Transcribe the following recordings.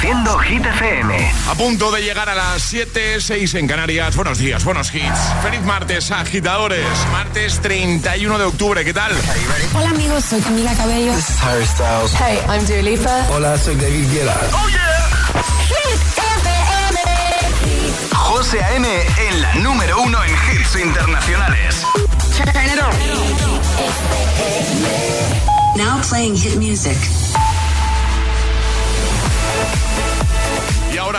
Reproduciendo Hit FM. A punto de llegar a las 7, 6 en Canarias. Buenos días, buenos hits. Feliz martes, agitadores. Martes 31 de octubre, ¿qué tal? Hola amigos, soy Camila Cabello. This is Harry Styles. Hey, I'm Dua Lipa. Hola, soy David Guetta. ¡Oh, yeah! Hit FM. José A.M. en la número uno en hits internacionales. Turn it on. Now playing hit music.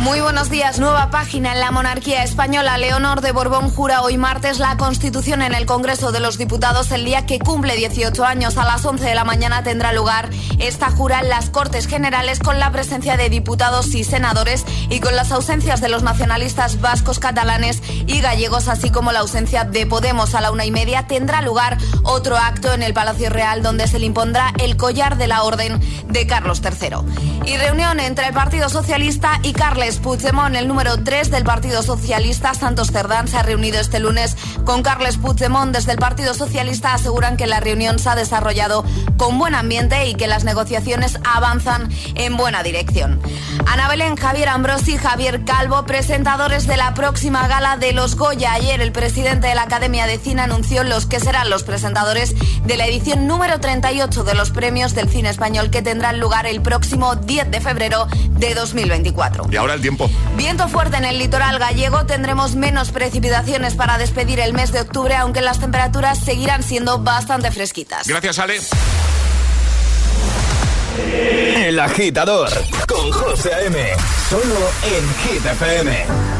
Muy buenos días. Nueva página en la monarquía española. Leonor de Borbón jura hoy martes la Constitución en el Congreso de los Diputados el día que cumple 18 años. A las 11 de la mañana tendrá lugar esta jura en las Cortes Generales con la presencia de diputados y senadores y con las ausencias de los nacionalistas vascos, catalanes y gallegos, así como la ausencia de Podemos. A la una y media tendrá lugar otro acto en el Palacio Real donde se le impondrá el collar de la Orden de Carlos III. Y reunión entre el Partido Socialista y Carles Puigdemont, el número 3 del Partido Socialista, Santos Cerdán, se ha reunido este lunes con Carles Puigdemont. Desde el Partido Socialista aseguran que la reunión se ha desarrollado con buen ambiente y que las negociaciones avanzan en buena dirección. Ana Belén, Javier Ambrosi, Javier Calvo, presentadores de la próxima gala de los Goya. Ayer el presidente de la Academia de Cine anunció los que serán los presentadores de la edición número 38 de los premios del cine español que tendrán lugar el próximo 10 de febrero de 2024. Y ahora el tiempo. Viento fuerte en el litoral gallego, tendremos menos precipitaciones para despedir el mes de octubre, aunque las temperaturas seguirán siendo bastante fresquitas. Gracias, Ale. El agitador con José A.M. Solo en Hit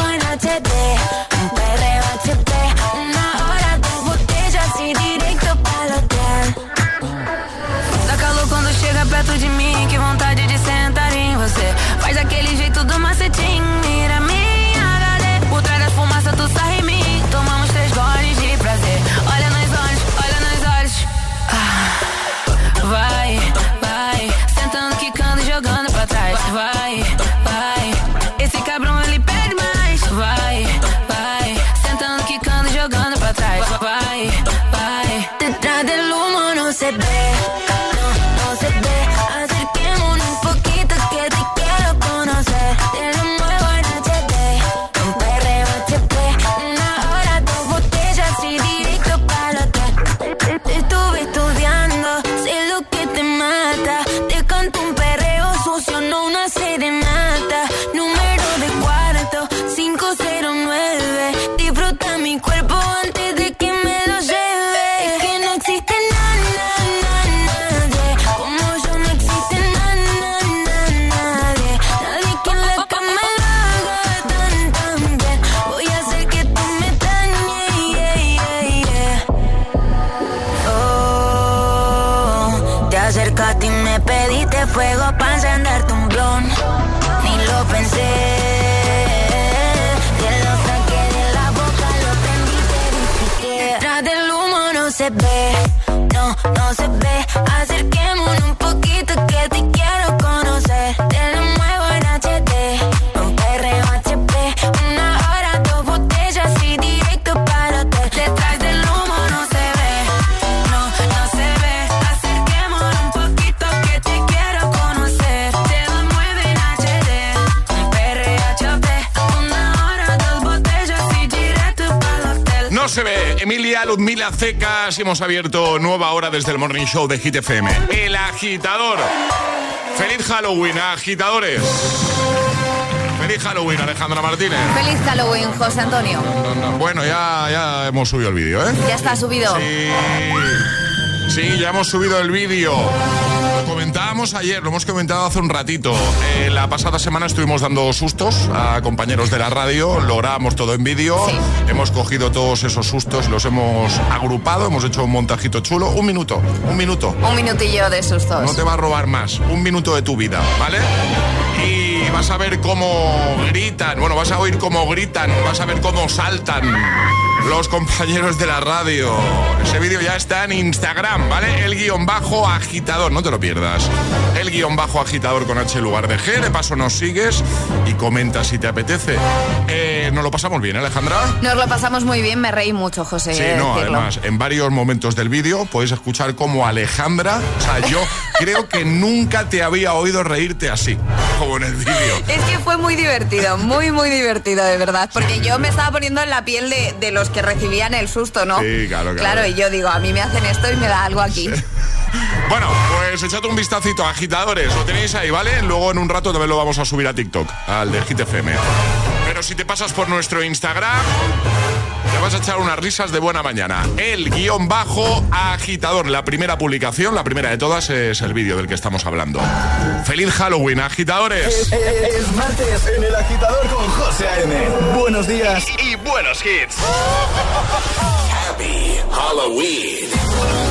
fuego para Ludmila Cecas. Hemos abierto nueva hora desde el Morning Show de Hit FM. El agitador. Feliz Halloween, agitadores. Feliz Halloween, Alejandra Martínez. Feliz Halloween, José Antonio. Bueno, ya, ya hemos subido el vídeo, ¿eh? Ya está subido. Sí. Sí, ya hemos subido el vídeo. Lo comentábamos ayer, lo hemos comentado hace un ratito. Eh, la pasada semana estuvimos dando sustos a compañeros de la radio, logramos todo en vídeo. Sí. Hemos cogido todos esos sustos, los hemos agrupado, hemos hecho un montajito chulo. Un minuto, un minuto. Un minutillo de sustos. No te va a robar más, un minuto de tu vida, ¿vale? Y vas a ver cómo gritan, bueno, vas a oír cómo gritan, vas a ver cómo saltan los compañeros de la radio. Ese vídeo ya está en Instagram, ¿vale? El guion bajo agitador, no te lo pierdas. El guion bajo agitador con H en lugar de G. De paso nos sigues y comentas si te apetece. Eh, nos lo pasamos bien, ¿eh, Alejandra. Nos lo pasamos muy bien, me reí mucho, José. Sí, de no, decirlo. además, en varios momentos del vídeo podéis escuchar cómo Alejandra, o sea, yo creo que nunca te había oído reírte así, como en el vídeo. Es que fue muy divertido, muy, muy divertido, de verdad. Porque yo me estaba poniendo en la piel de, de los que recibían el susto, ¿no? Sí, claro, claro. Claro, y yo digo, a mí me hacen esto y me da algo aquí. Bueno, pues echad un vistacito a agitadores, lo tenéis ahí, ¿vale? Luego en un rato también lo vamos a subir a TikTok, al de Hit FM. Pero si te pasas por nuestro Instagram, te vas a echar unas risas de buena mañana. El guion bajo agitador, la primera publicación, la primera de todas es el vídeo del que estamos hablando. ¡Feliz Halloween, agitadores! Es martes en el agitador con José A.M. Buenos días y buenos hits. Happy Halloween.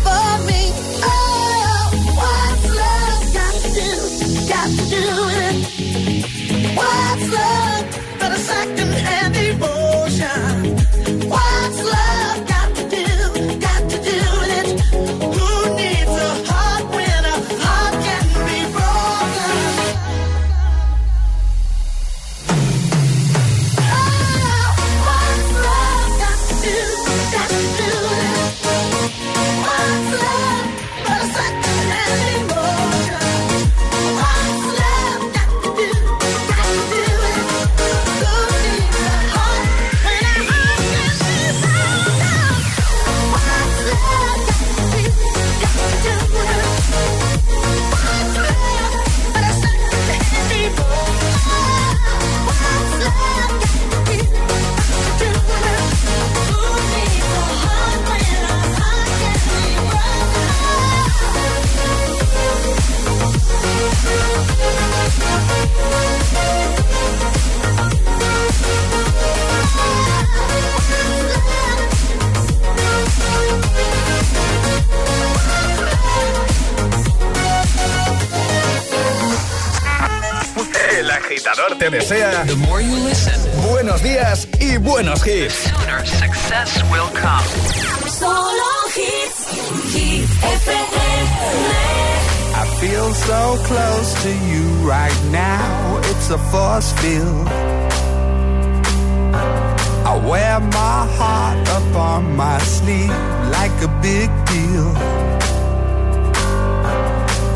te desea buenos días y buenos hits. Sooner success will come. Solo hits. Hit FM. I feel so close to you right now. It's a force field. I wear my heart up on my sleeve like a big deal.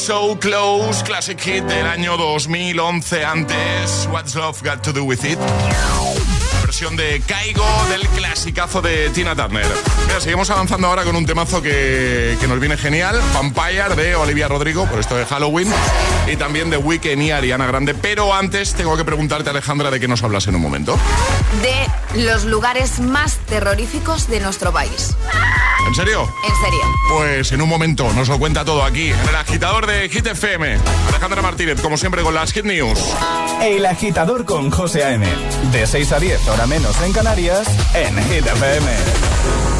So Close, classic hit del año 2011 antes. What's Love Got to Do With It? La versión de Caigo del clasicazo de Tina Turner. Mira, seguimos avanzando ahora con un temazo que, que nos viene genial. Vampire de Olivia Rodrigo, por esto de Halloween. Y también de Weekend y Ariana Grande. Pero antes tengo que preguntarte, Alejandra, de qué nos hablas en un momento. De los lugares más terroríficos de nuestro país. ¿En serio? En serio. Pues en un momento nos lo cuenta todo aquí, en el agitador de Hit FM. Alejandra Martínez, como siempre, con las Hit News. El agitador con José A.M. De 6 a 10, hora menos en Canarias, en Hit FM.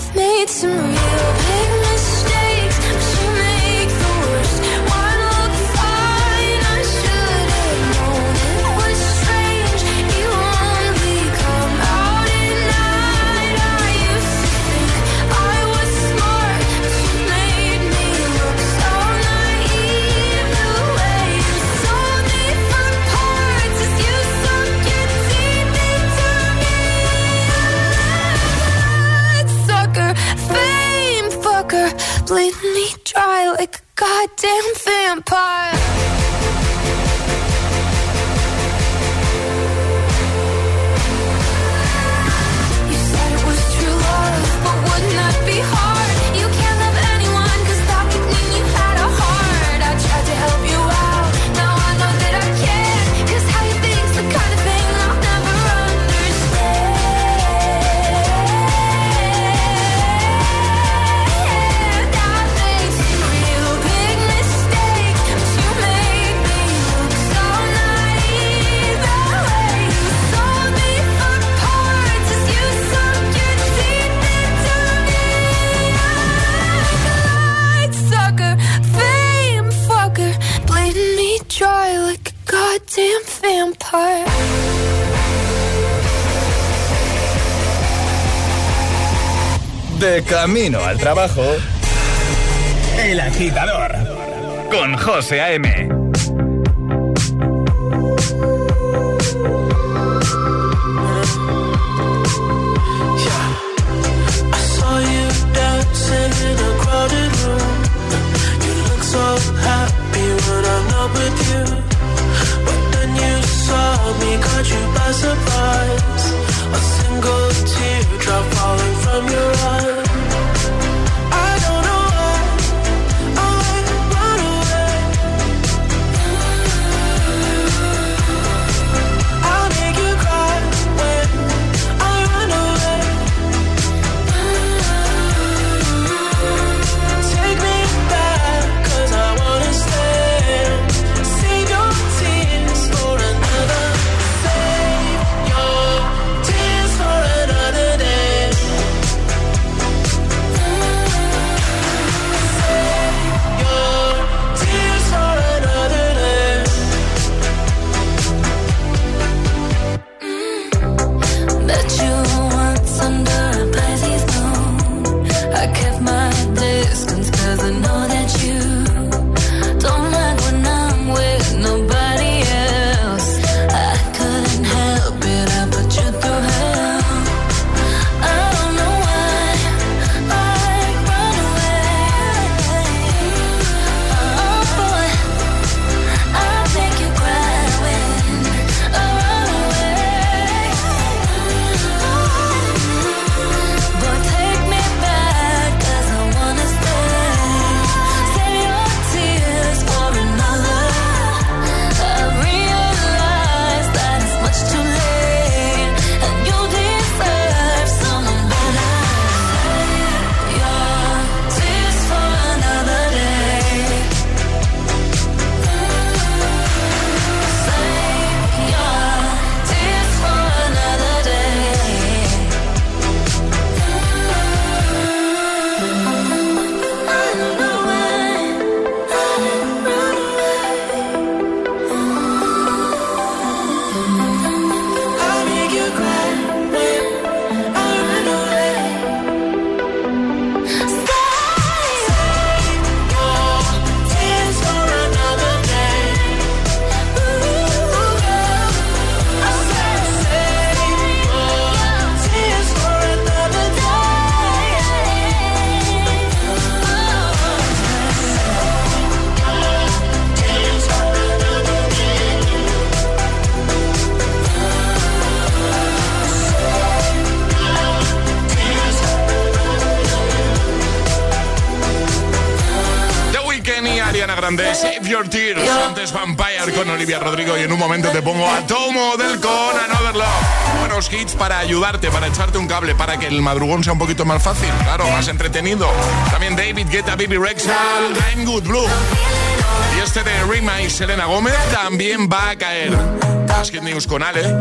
camino al trabajo. El agitador con José A.M. With you Antes Vampire con Olivia Rodrigo y en un momento te pongo a Tomo del con Another Love. Buenos hits para ayudarte, para echarte un cable, para que el madrugón sea un poquito más fácil, claro, más entretenido. También David Guetta, Baby Rexa, I'm Good Blue. Y este de Rima y Selena Gómez también va a caer. Las Hit News con Ale.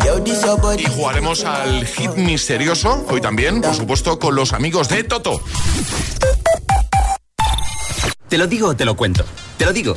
Y jugaremos al hit misterioso, hoy también, por supuesto, con los amigos de Toto. Te lo digo te lo cuento. Te lo digo.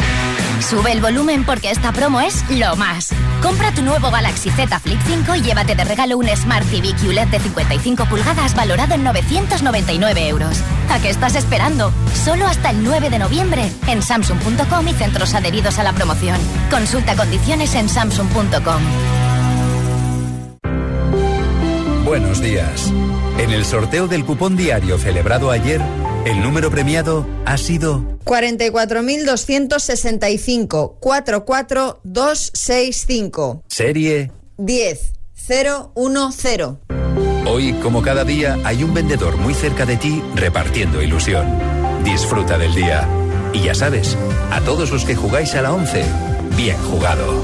Sube el volumen porque esta promo es lo más. Compra tu nuevo Galaxy Z Flip 5 y llévate de regalo un Smart TV QLED de 55 pulgadas valorado en 999 euros. ¿A qué estás esperando? Solo hasta el 9 de noviembre en Samsung.com y centros adheridos a la promoción. Consulta condiciones en Samsung.com. Buenos días. En el sorteo del cupón diario celebrado ayer, el número premiado ha sido 44.265 44265. serie 10010. Hoy, como cada día, hay un vendedor muy cerca de ti repartiendo ilusión. Disfruta del día. Y ya sabes, a todos los que jugáis a la 11, bien jugado.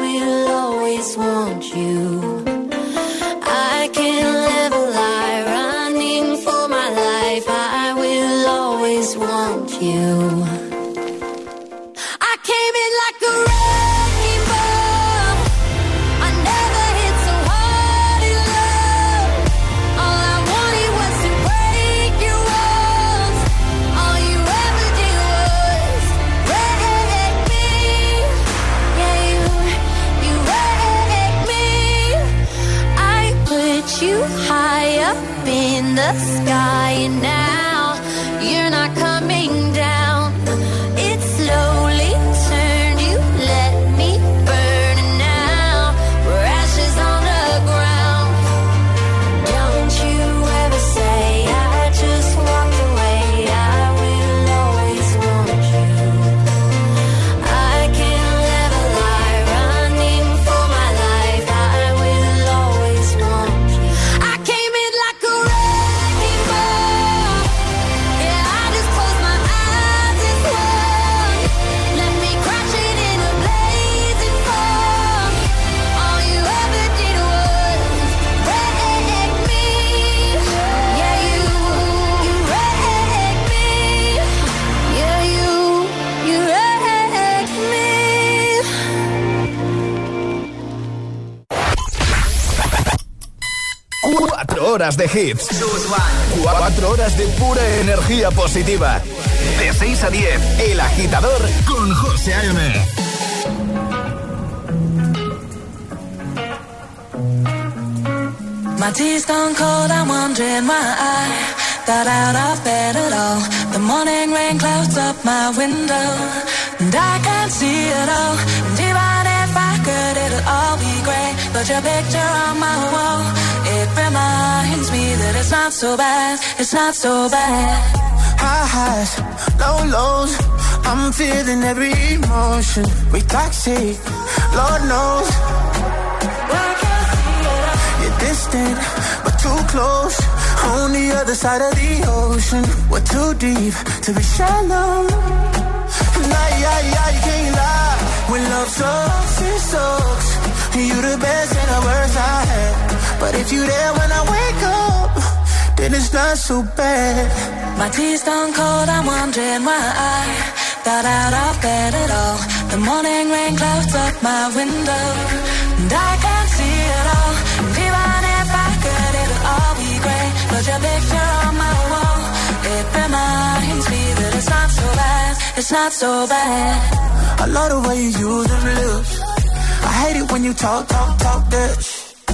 horas de hits. Cuatro horas de pura energía positiva. De 6 a 10, El Agitador con José A.M. My tea's gone cold, I'm wondering why I got out of bed at all. The morning rain clouds up my window, and I can't see it all. And even if I could, it'll all be great. But your picture on my wall, it reminds me that it's not so bad, it's not so bad. High highs, low lows. I'm feeling every emotion. We toxic, Lord knows. You're distant, but too close. On the other side of the ocean, we're too deep to be shallow. Tonight, yeah, yeah, you can't lie. When love sucks, it sucks. You're the best and the worst I had. But if you're there when I wake up, then it's not so bad. My tea's stone cold, I'm wondering why I got out of bed at all. The morning rain clouds up my window, and I can't see it all. And even if I could, it'll all be great. But your picture on my wall, it reminds me that it's not so bad. It's not so bad. I love the way you use them lips. I hate it when you talk, talk, talk that sh-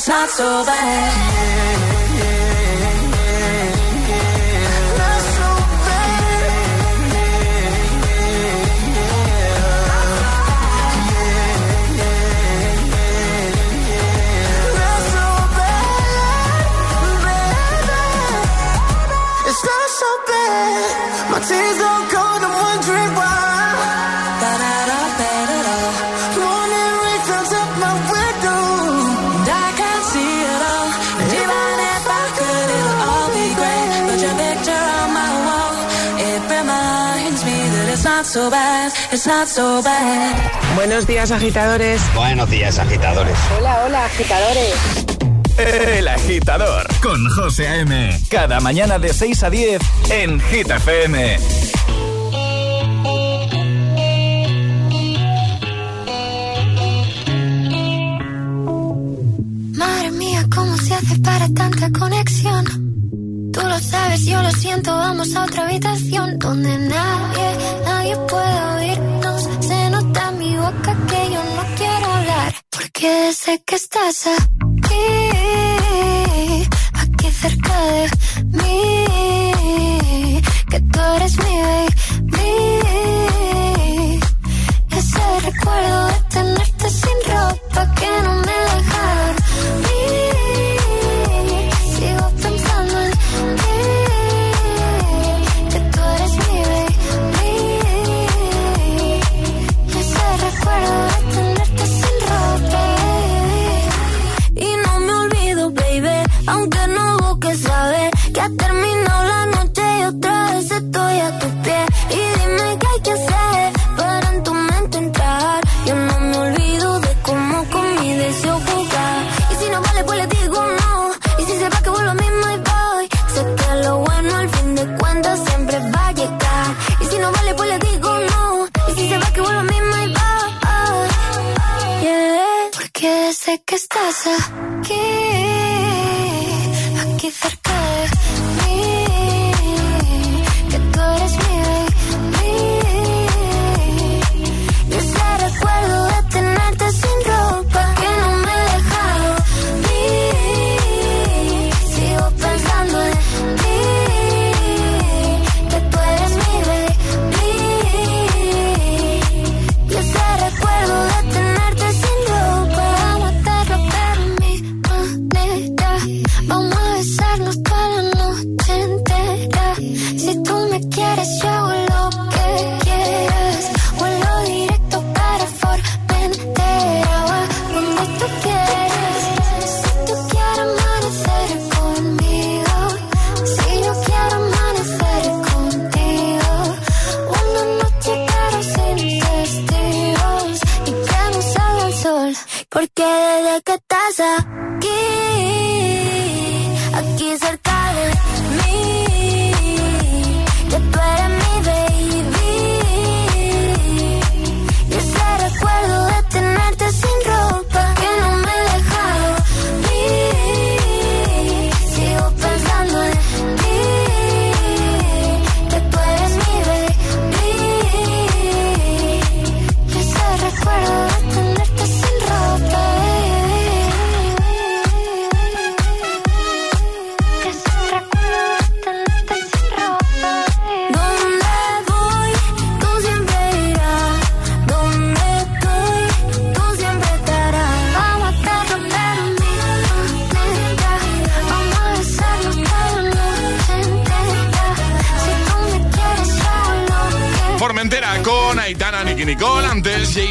It's not so bad. Not so Not so bad, not so bad. My tears don't cold, so bad. It's not so bad. Buenos días, agitadores. Buenos días, agitadores. Hola, hola, agitadores. El agitador con José A.M. Cada mañana de 6 a 10 en Hit FM. Madre mía, ¿cómo se hace para tanta conexión? Tú lo sabes, yo lo siento, vamos a otra habitación donde nadie, nadie puede oírnos. Se nota en mi boca que yo no quiero hablar, porque sé que estás aquí, aquí cerca de mí, que tú eres mi baby.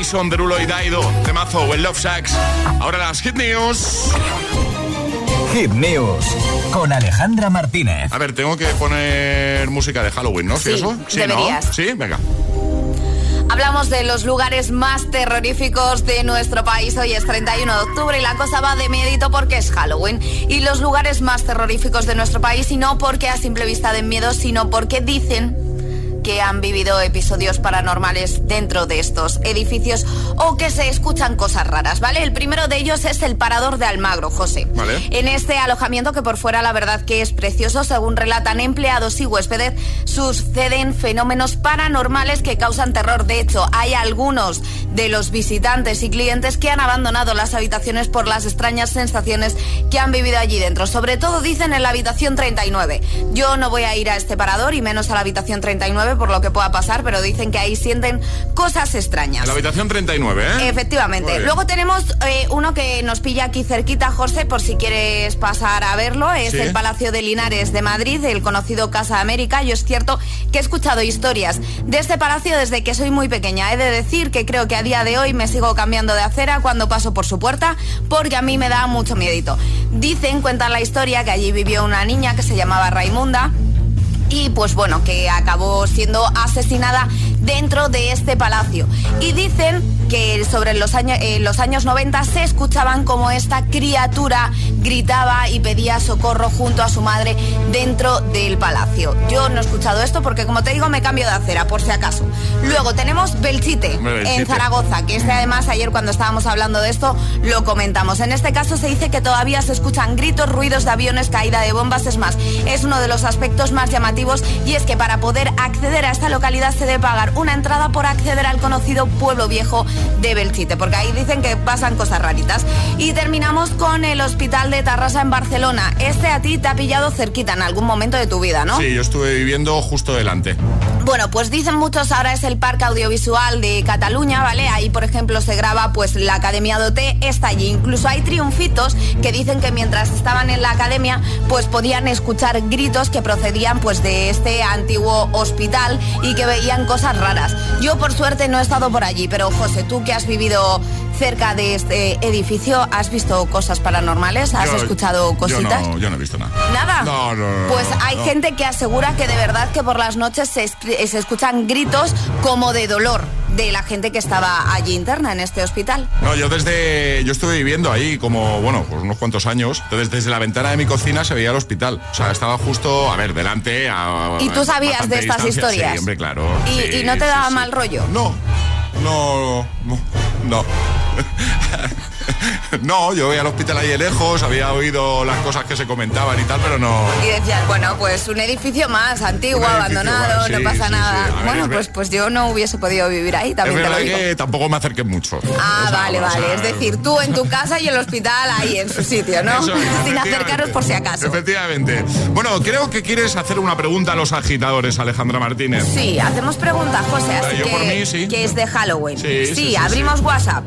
Jason Derulo y Daido, temazo o el Love Sacks. Ahora las Hit News. Hit News con Alejandra Martínez. A ver, tengo que poner música de Halloween, ¿no? Sí, ¿Eso? deberías. ¿no? Sí, venga. Hablamos de los lugares más terroríficos de nuestro país. Hoy es 31 de octubre y la cosa va de miedito porque es Halloween. Y los lugares más terroríficos de nuestro país, y no porque a simple vista den miedo, sino porque dicen que han vivido episodios paranormales dentro de estos edificios o que se escuchan cosas raras, ¿vale? El primero de ellos es el Parador de Almagro, José. Vale. En este alojamiento que por fuera la verdad que es precioso, según relatan empleados y huéspedes, suceden fenómenos paranormales que causan terror. De hecho, hay algunos de los visitantes y clientes que han abandonado las habitaciones por las extrañas sensaciones que han vivido allí dentro. Sobre todo dicen en la habitación 39. Yo no voy a ir a este parador y menos a la habitación 39 por lo que pueda pasar, pero dicen que ahí sienten cosas extrañas. En la habitación 39, ¿eh? Efectivamente. Luego tenemos eh, uno que nos pilla aquí cerquita, José, por si quieres pasar a verlo. Es Sí. el Palacio de Linares de Madrid, el conocido Casa América. Yo es cierto que he escuchado historias de este palacio desde que soy muy pequeña. He de decir que creo que a día de hoy me sigo cambiando de acera cuando paso por su puerta porque a mí me da mucho miedito. Dicen, cuentan la historia, que allí vivió una niña que se llamaba Raimunda y pues bueno, que acabó siendo asesinada dentro de este palacio. Y dicen que sobre los años, eh, los años 90 se escuchaban como esta criatura gritaba y pedía socorro junto a su madre dentro del palacio. Yo no he escuchado esto porque como te digo me cambio de acera por si acaso. Luego tenemos Belchite Belchite. en Zaragoza, que este además ayer cuando estábamos hablando de esto lo comentamos. En este caso se dice que todavía se escuchan gritos, ruidos de aviones, caída de bombas. Es más, es uno de los aspectos más llamativos y es que para poder acceder a esta localidad se debe pagar una entrada por acceder al conocido pueblo viejo de Belchite, porque ahí dicen que pasan cosas raritas. Y terminamos con el hospital de Tarrasa en Barcelona. Este a ti te ha pillado cerquita en algún momento de tu vida, ¿no? Sí, yo estuve viviendo justo delante. Bueno, pues dicen muchos ahora es el Parque Audiovisual de Cataluña, ¿vale? Ahí, por ejemplo, se graba pues la Academia de OT, está allí. Incluso hay triunfitos que dicen que mientras estaban en la academia, pues podían escuchar gritos que procedían pues de este antiguo hospital y que veían cosas raras. Yo por suerte no he estado por allí, pero José, tú que has vivido cerca de este edificio, ¿has visto cosas paranormales? ¿Has Yo- escuchado cositas? Yo no, yo no he visto nada. ¿Nada? No, no, no, Pues hay gente que asegura que de verdad que por las noches se, escuchan gritos como de dolor de la gente que estaba allí interna en este hospital. No, yo desde. Yo estuve viviendo ahí como, bueno, pues unos cuantos años. Entonces, desde la ventana de mi cocina se veía el hospital. O sea, estaba justo, a ver, delante. A, ¿Y tú sabías de estas distancia. historias? Sí, hombre, claro. ¿Y, Sí, y no te sí, daba mal rollo? No, no, no, no. No, yo veía el hospital ahí de lejos, había oído las cosas que se comentaban y tal, pero no. Y decías, bueno, pues un edificio más antiguo, edificio abandonado, más, no pasa sí, nada. sí. A ver, bueno, es pues, pues yo no hubiese podido vivir ahí, Es también te lo verdad digo. que tampoco me acerqué mucho. Ah, O sea, vale, o vale. sea, es decir, tú en tu casa y el hospital ahí en su sitio, ¿no? Eso es, Sin acercaros por si acaso. Efectivamente. Bueno, creo que quieres hacer una pregunta a los agitadores, Alejandra Martínez. Sí, hacemos preguntas, José, así Yo que, por mí, sí. que es de Halloween. Sí, abrimos WhatsApp.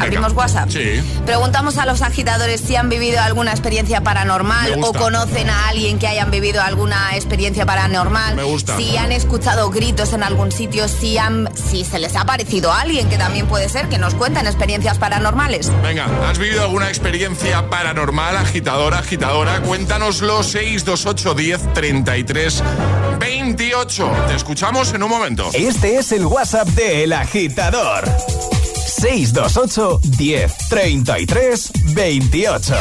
Abrimos WhatsApp. Sí. Preguntamos a los agitadores si han vivido alguna experiencia paranormal o conocen a alguien que hayan vivido alguna experiencia paranormal. Me gusta. Si han escuchado gritos en algún sitio, si, han, si se les ha parecido a alguien, que también puede ser, que nos cuenten experiencias paranormales. Venga, ¿has vivido alguna experiencia paranormal, agitadora, agitadora? Cuéntanoslo 628 10 33 28. Te escuchamos en un momento. Este es el WhatsApp de El Agitador. 628 10 33 28.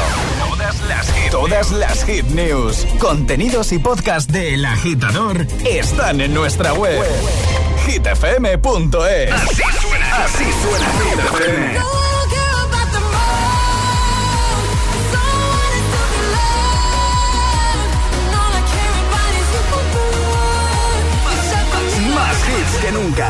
Todas las hit, todas las hit news, contenidos y podcast de El Agitador están en nuestra web. hitfm.es. Así suena, así suena Hit FM. Más hits que nunca.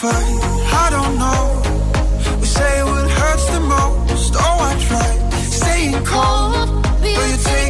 fight. I don't know. We say what hurts the most. Oh, I try staying cold, but you take.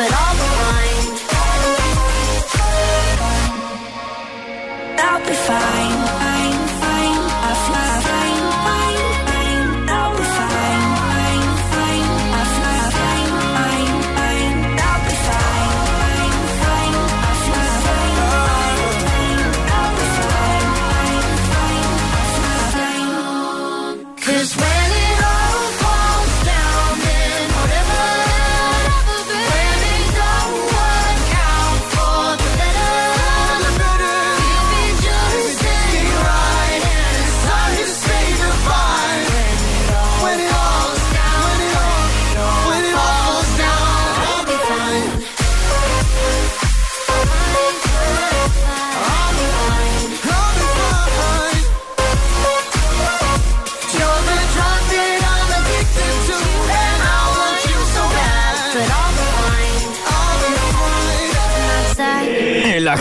but all the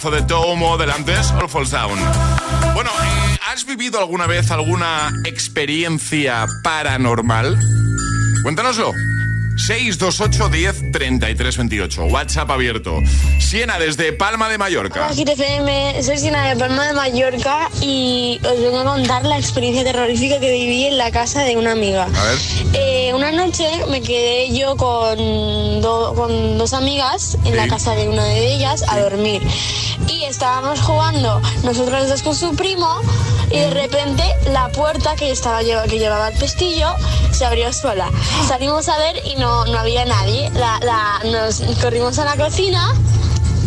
Tiesto, de Tomo, del antes, All Falls Down. Bueno, ¿has vivido alguna vez alguna experiencia paranormal? Cuéntanoslo. 628 10 33 28. WhatsApp abierto. Siena desde Palma de Mallorca. Hola, FM. Soy Siena de Palma de Mallorca y os vengo a contar la experiencia terrorífica que viví en la casa de una amiga. A ver. Eh, una noche me quedé yo con, do- con dos amigas en la casa de una de ellas a dormir. Y estábamos jugando nosotros dos con su primo y de repente la puerta que, estaba, que llevaba el pestillo se abrió sola. Salimos a ver y no, no había nadie. La- nos corrimos a la cocina.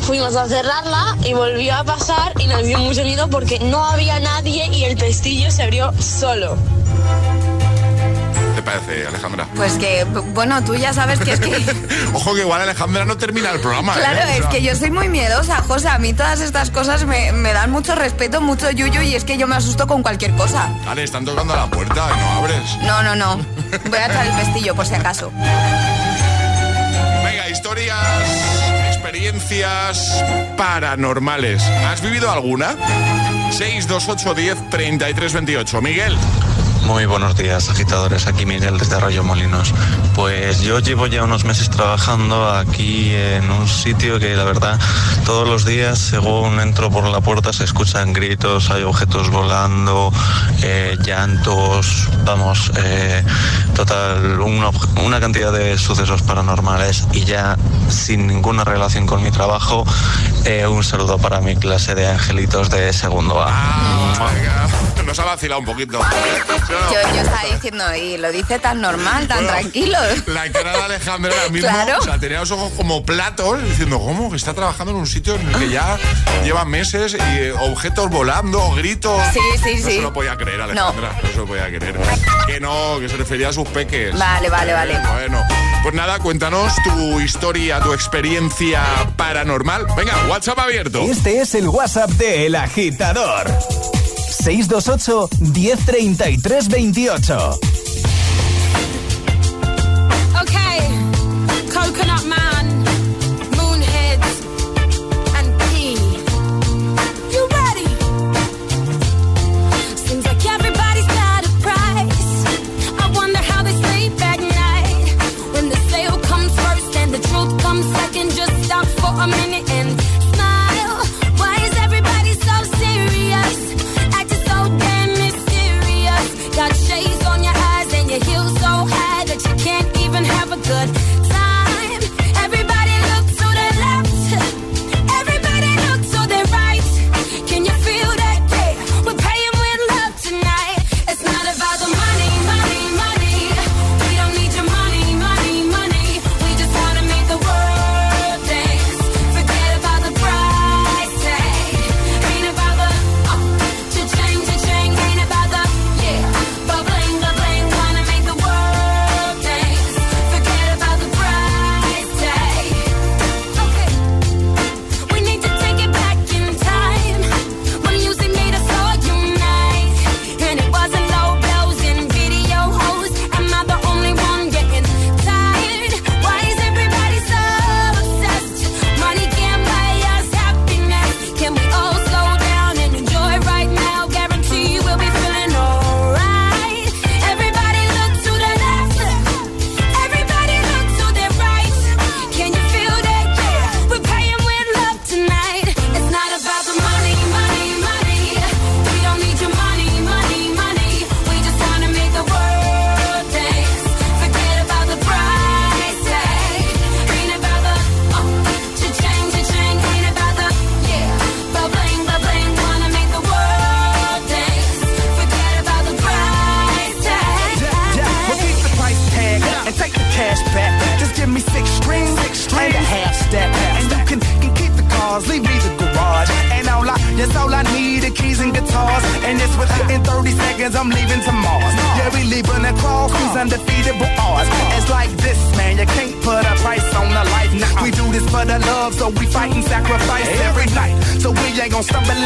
Fuimos a cerrarla y volvió a pasar y nos dio mucho miedo porque no había nadie y el pestillo se abrió solo. ¿Qué te parece, Alejandra? Pues que, bueno, tú ya sabes que es que... Ojo que igual Alejandra no termina el programa. Claro, ¿eh? O es que yo soy muy miedosa, José. A mí todas estas cosas me, me dan mucho respeto, mucho yuyu y es que yo me asusto con cualquier cosa. Vale, están tocando a la puerta y no abres. No, no, no. Voy a echar el pestillo por si acaso. Venga, historias, experiencias paranormales. ¿Has vivido alguna? 628 10 33 28. Miguel. Muy buenos días, agitadores. Aquí Miguel desde Arroyo Molinos. Pues yo llevo ya unos meses trabajando aquí en un sitio que la verdad todos los días según entro por la puerta se escuchan gritos, hay objetos volando, eh, llantos, vamos, eh, total, un ob- una cantidad de sucesos paranormales y ya sin ninguna relación con mi trabajo, eh, un saludo para mi clase de angelitos de segundo A. Venga, Nos ha vacilado un poquito. Yo, yo estaba diciendo, y lo dice tan normal, tan tranquilo. La cara de Alejandra ahora mismo, Claro. o sea, tenía los ojos como platos, diciendo, ¿cómo? Que está trabajando en un sitio en el que ya lleva meses y eh, objetos volando, gritos. Sí, sí, no sí. se lo podía creer, Alejandra. No. se lo podía creer. Que no, que se refería a sus peques. Vale, vale, vale. Bueno, pues nada, cuéntanos tu historia, tu experiencia paranormal. Venga, WhatsApp abierto. Este es el WhatsApp de El Agitador. 628 1033 28. Okay, Coconut Man,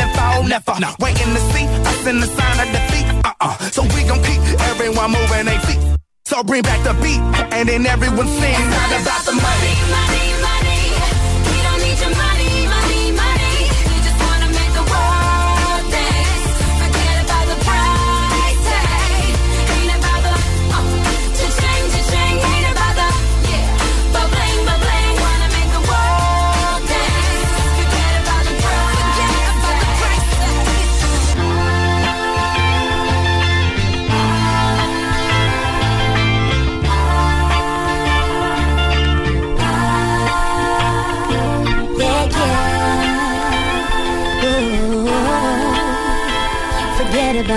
and fall, never. Waiting to see us in the sign of defeat. Uh-uh. So we gon' keep everyone moving their feet. So bring back the beat, and then everyone sing. It's not about the money. money,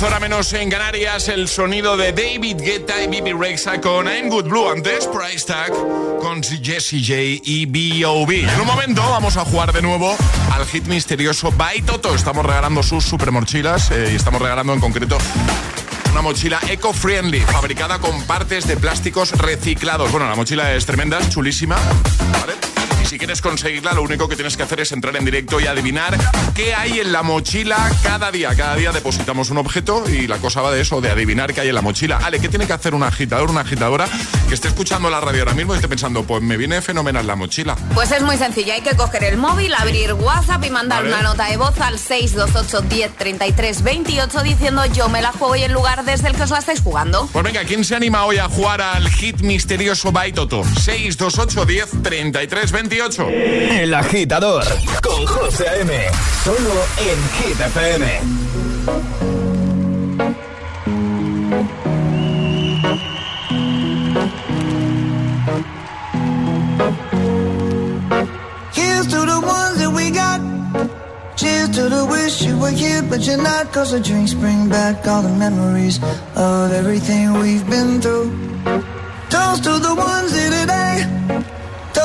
10, hora menos en Canarias, el sonido de David Guetta y Bibi Rexa con I'm Good Blue. Antes, Price Tag con Jessie J y B.O.B. En un momento vamos a jugar de nuevo al hit misterioso By Toto. Estamos regalando sus super mochilas eh, y estamos regalando en concreto una mochila eco-friendly, fabricada con partes de plásticos reciclados. Bueno, la mochila es tremenda, chulísima. Y si quieres conseguirla, lo único que tienes que hacer es entrar en directo y adivinar qué hay en la mochila cada día. Cada día depositamos un objeto y la cosa va de eso, de adivinar qué hay en la mochila. Ale, ¿qué tiene que hacer un agitador, una agitadora que esté escuchando la radio ahora mismo y esté pensando, pues me viene fenomenal la mochila? Pues es muy sencillo, hay que coger el móvil, abrir WhatsApp y mandar Vale. una nota de voz al 628 10 33 28 diciendo yo me la juego y el lugar desde el que os la estáis jugando. Pues venga, ¿quién se anima hoy a jugar al hit misterioso by Toto? 628 10 33 28. El agitador con José A.M. Solo en Hit FM. Here's to the ones that we got. Cheers to the wish you were here, but you're not. Cause the drinks bring back all the memories of everything we've been through. Toast to the ones here today.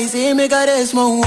y si me this mon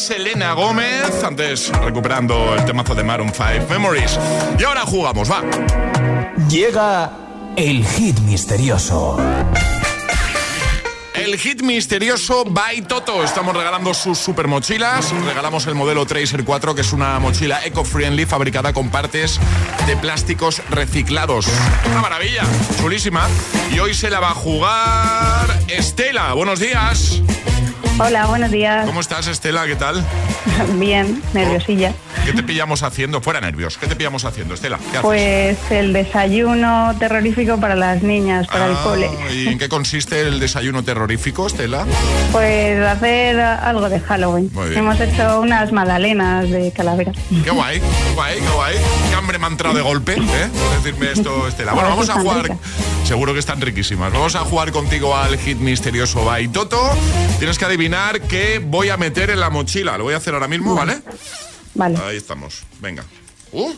Rimas, Elena Gómez. Antes recuperando el temazo de Maroon 5 Memories. Y ahora jugamos, va. Llega el hit misterioso. El hit misterioso by Toto. Estamos regalando sus super mochilas. Regalamos el modelo Tracer 4, que es una mochila eco-friendly fabricada con partes de plásticos reciclados. Una maravilla, chulísima. Y hoy se la va a jugar Estela. Buenos días. Hola, buenos días. ¿Cómo estás, Estela? ¿Qué tal? Bien, nerviosilla. ¿Qué te pillamos haciendo? Fuera nervios. ¿Qué te pillamos haciendo, Estela? ¿Qué haces? Pues el desayuno terrorífico para las niñas, para el Ah, cole. ¿Y en qué consiste el desayuno terrorífico, Estela? Pues hacer algo de Halloween. Muy bien. Hemos hecho unas magdalenas de calavera. Qué guay, qué guay, qué guay. Qué hambre me ha entrado de golpe, ¿eh? Por decirme esto, Estela. Bueno, vamos a jugar. Seguro que están riquísimas. Vamos a jugar contigo al hit misterioso by Toto. Tienes que adivinar qué voy a meter en la mochila. Lo voy a hacer ahora mismo, ¿vale? Vale. Ahí estamos. Venga. Uh,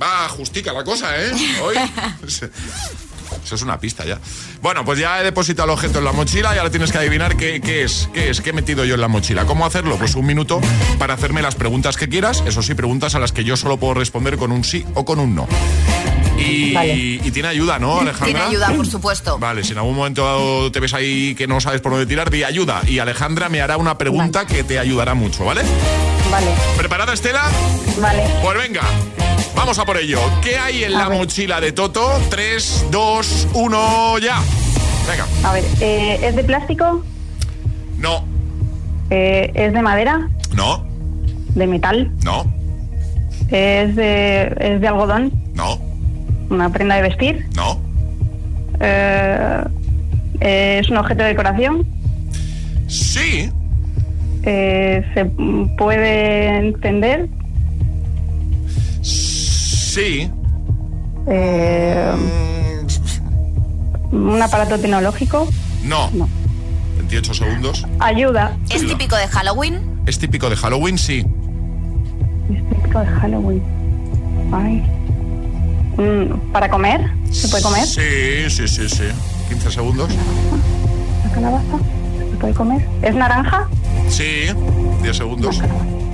va justica la cosa, ¿eh? Hoy. Eso es una pista ya. Bueno, pues ya he depositado el objeto en la mochila y ahora tienes que adivinar qué, qué es, qué es, qué he metido yo en la mochila. ¿Cómo hacerlo? Pues un minuto para hacerme las preguntas que quieras. Eso sí, preguntas a las que yo solo puedo responder con un sí o con un no. Y, Vale. y tiene ayuda, ¿no, Alejandra? Tiene ayuda, por supuesto. Vale, si en algún momento te ves ahí que no sabes por dónde tirar, di ayuda. Y Alejandra me hará una pregunta que te ayudará mucho, ¿vale? Vale. ¿Preparada, Estela? Vale. Pues venga, vamos a por ello. ¿Qué hay en la mochila de Toto? 3, 2, 1, ya. Venga. A ver, eh, ¿es de plástico? No, Eh, ¿Es de madera? no, ¿De metal? no, ¿Es de, ¿Es de algodón? no, ¿Una prenda de vestir? no, Eh, ¿Es un objeto de decoración? sí, Eh, ¿Se puede encender? sí, Eh, ¿Un aparato tecnológico? no. 28 segundos. Ayuda. ¿Es típico de Halloween? ¿Es típico de Halloween? Sí. Típico de Halloween. Ay. Mm, ¿Para comer? ¿Se puede comer? Sí, sí, sí, sí. 15 segundos. ¿La calabaza? ¿Se puede comer? ¿Es naranja? Sí, 10 segundos.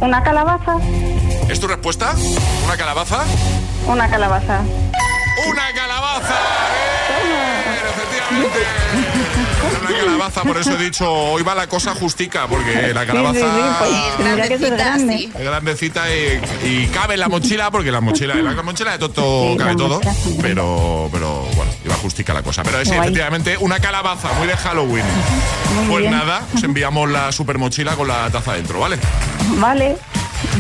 ¿Una calabaza? ¿Es tu respuesta? ¿Una calabaza? Una calabaza. ¡Una calabaza! ¡Bien! ¡Efectivamente! Es una calabaza, por eso he dicho, hoy va la cosa justica, porque la calabaza Sí, sí, sí, pues, es grande. es grandecita y, y cabe en la mochila, porque la mochila, en la mochila de Toto Sí, cabe todo, pero, pero bueno, iba justica la cosa. Pero sí, Guay. efectivamente, una calabaza, muy de Halloween. Muy pues bien. nada, os enviamos la super mochila con la taza dentro, ¿vale? Vale.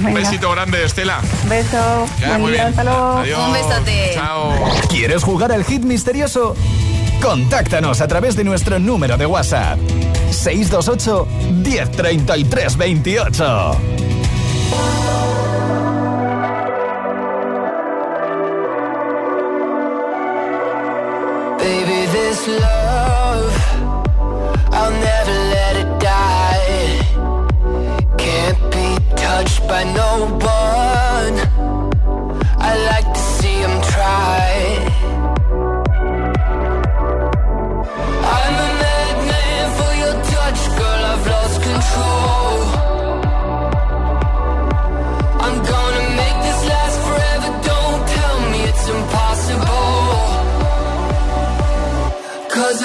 Un besito grande, Estela. Beso. Ya, Buen muy día, bien. hasta luego. Adiós. Un besote. Chao. ¿Quieres jugar al hit misterioso? Contáctanos a través de nuestro número de WhatsApp. 628 1033 28. Baby, this love, I'll never let it die. Can't be touched by no one.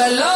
the